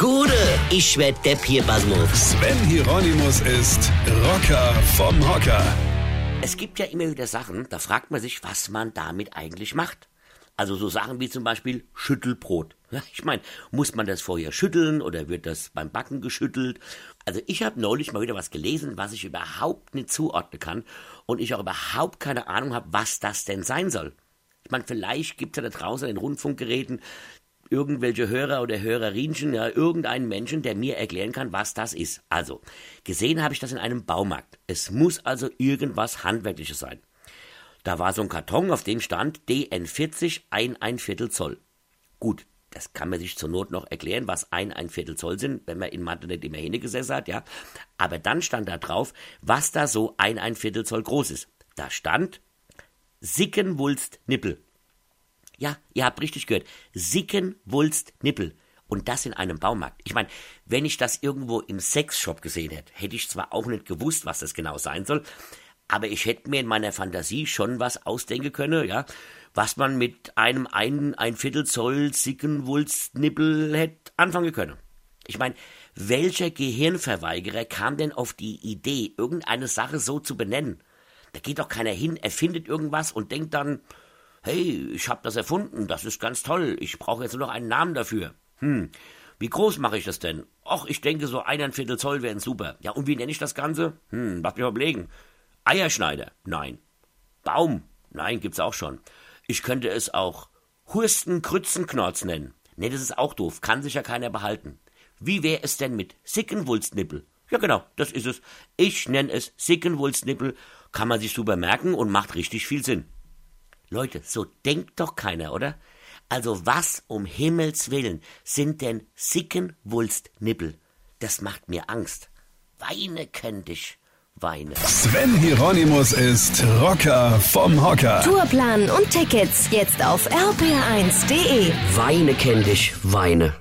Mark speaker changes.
Speaker 1: Gude, ich werd Depp hier, Basmus.
Speaker 2: Sven Hieronymus ist Rocker vom Hocker.
Speaker 1: Es gibt ja immer wieder Sachen, da fragt man sich, was man damit eigentlich macht. Also so Sachen wie zum Beispiel Schüttelbrot. Ich meine, muss man das vorher schütteln oder wird das beim Backen geschüttelt? Also ich habe neulich mal wieder was gelesen, was ich überhaupt nicht zuordnen kann und ich auch überhaupt keine Ahnung habe, was das denn sein soll. Ich meine, vielleicht gibt es ja da draußen in Rundfunkgeräten irgendwelche Hörer oder Hörerinchen, ja, irgendeinen Menschen, der mir erklären kann, was das ist. Also, gesehen habe ich das in einem Baumarkt. Es muss also irgendwas Handwerkliches sein. Da war so ein Karton, auf dem stand DN40 ein ein Viertel Zoll. Gut, das kann man sich zur Not noch erklären, was ein ein Viertel Zoll sind, wenn man in Mathe nicht immer hingesessen hat, ja. Aber dann stand da drauf, was da so ein ein Viertel Zoll groß ist. Da stand Sickenwulst Nippel. Ja, ihr habt richtig gehört. Sickenwulst Nippel. Und das in einem Baumarkt. Ich meine, wenn ich das irgendwo im Sexshop gesehen hätte, hätte ich zwar auch nicht gewusst, was das genau sein soll, aber ich hätte mir in meiner Fantasie schon was ausdenken können, ja, was man mit einem ein, ein Viertel Zoll Sickenwulstnippel hätte anfangen können. Ich meine, welcher Gehirnverweigerer kam denn auf die Idee, irgendeine Sache so zu benennen? Da geht doch keiner hin, erfindet irgendwas und denkt dann, hey, ich hab das erfunden, das ist ganz toll, ich brauche jetzt nur noch einen Namen dafür. Hm, wie groß mache ich das denn? Och, ich denke, so eineinviertel Zoll wären super. Ja, und wie nenne ich das Ganze? Hm, lass mich mal überlegen. Eierschneider? Nein. Baum? Nein, gibt's auch schon. Ich könnte es auch Hursten-Krützenknorz nennen. Nee, das ist auch doof, kann sich ja keiner behalten. Wie wäre es denn mit Sickenwulstnippel? Ja, genau, das ist es. Ich nenne es Sickenwulstnippel, kann man sich super merken und macht richtig viel Sinn. Leute, so denkt doch keiner, oder? Also was um Himmels willen sind denn Sickenwulstnippel? Das macht mir Angst. Weine könnt ich. Weine.
Speaker 2: Sven Hieronymus ist Rocker vom Hocker.
Speaker 3: Tourplan und Tickets jetzt auf rpr1.de.
Speaker 1: Weine kenn dich, Weine.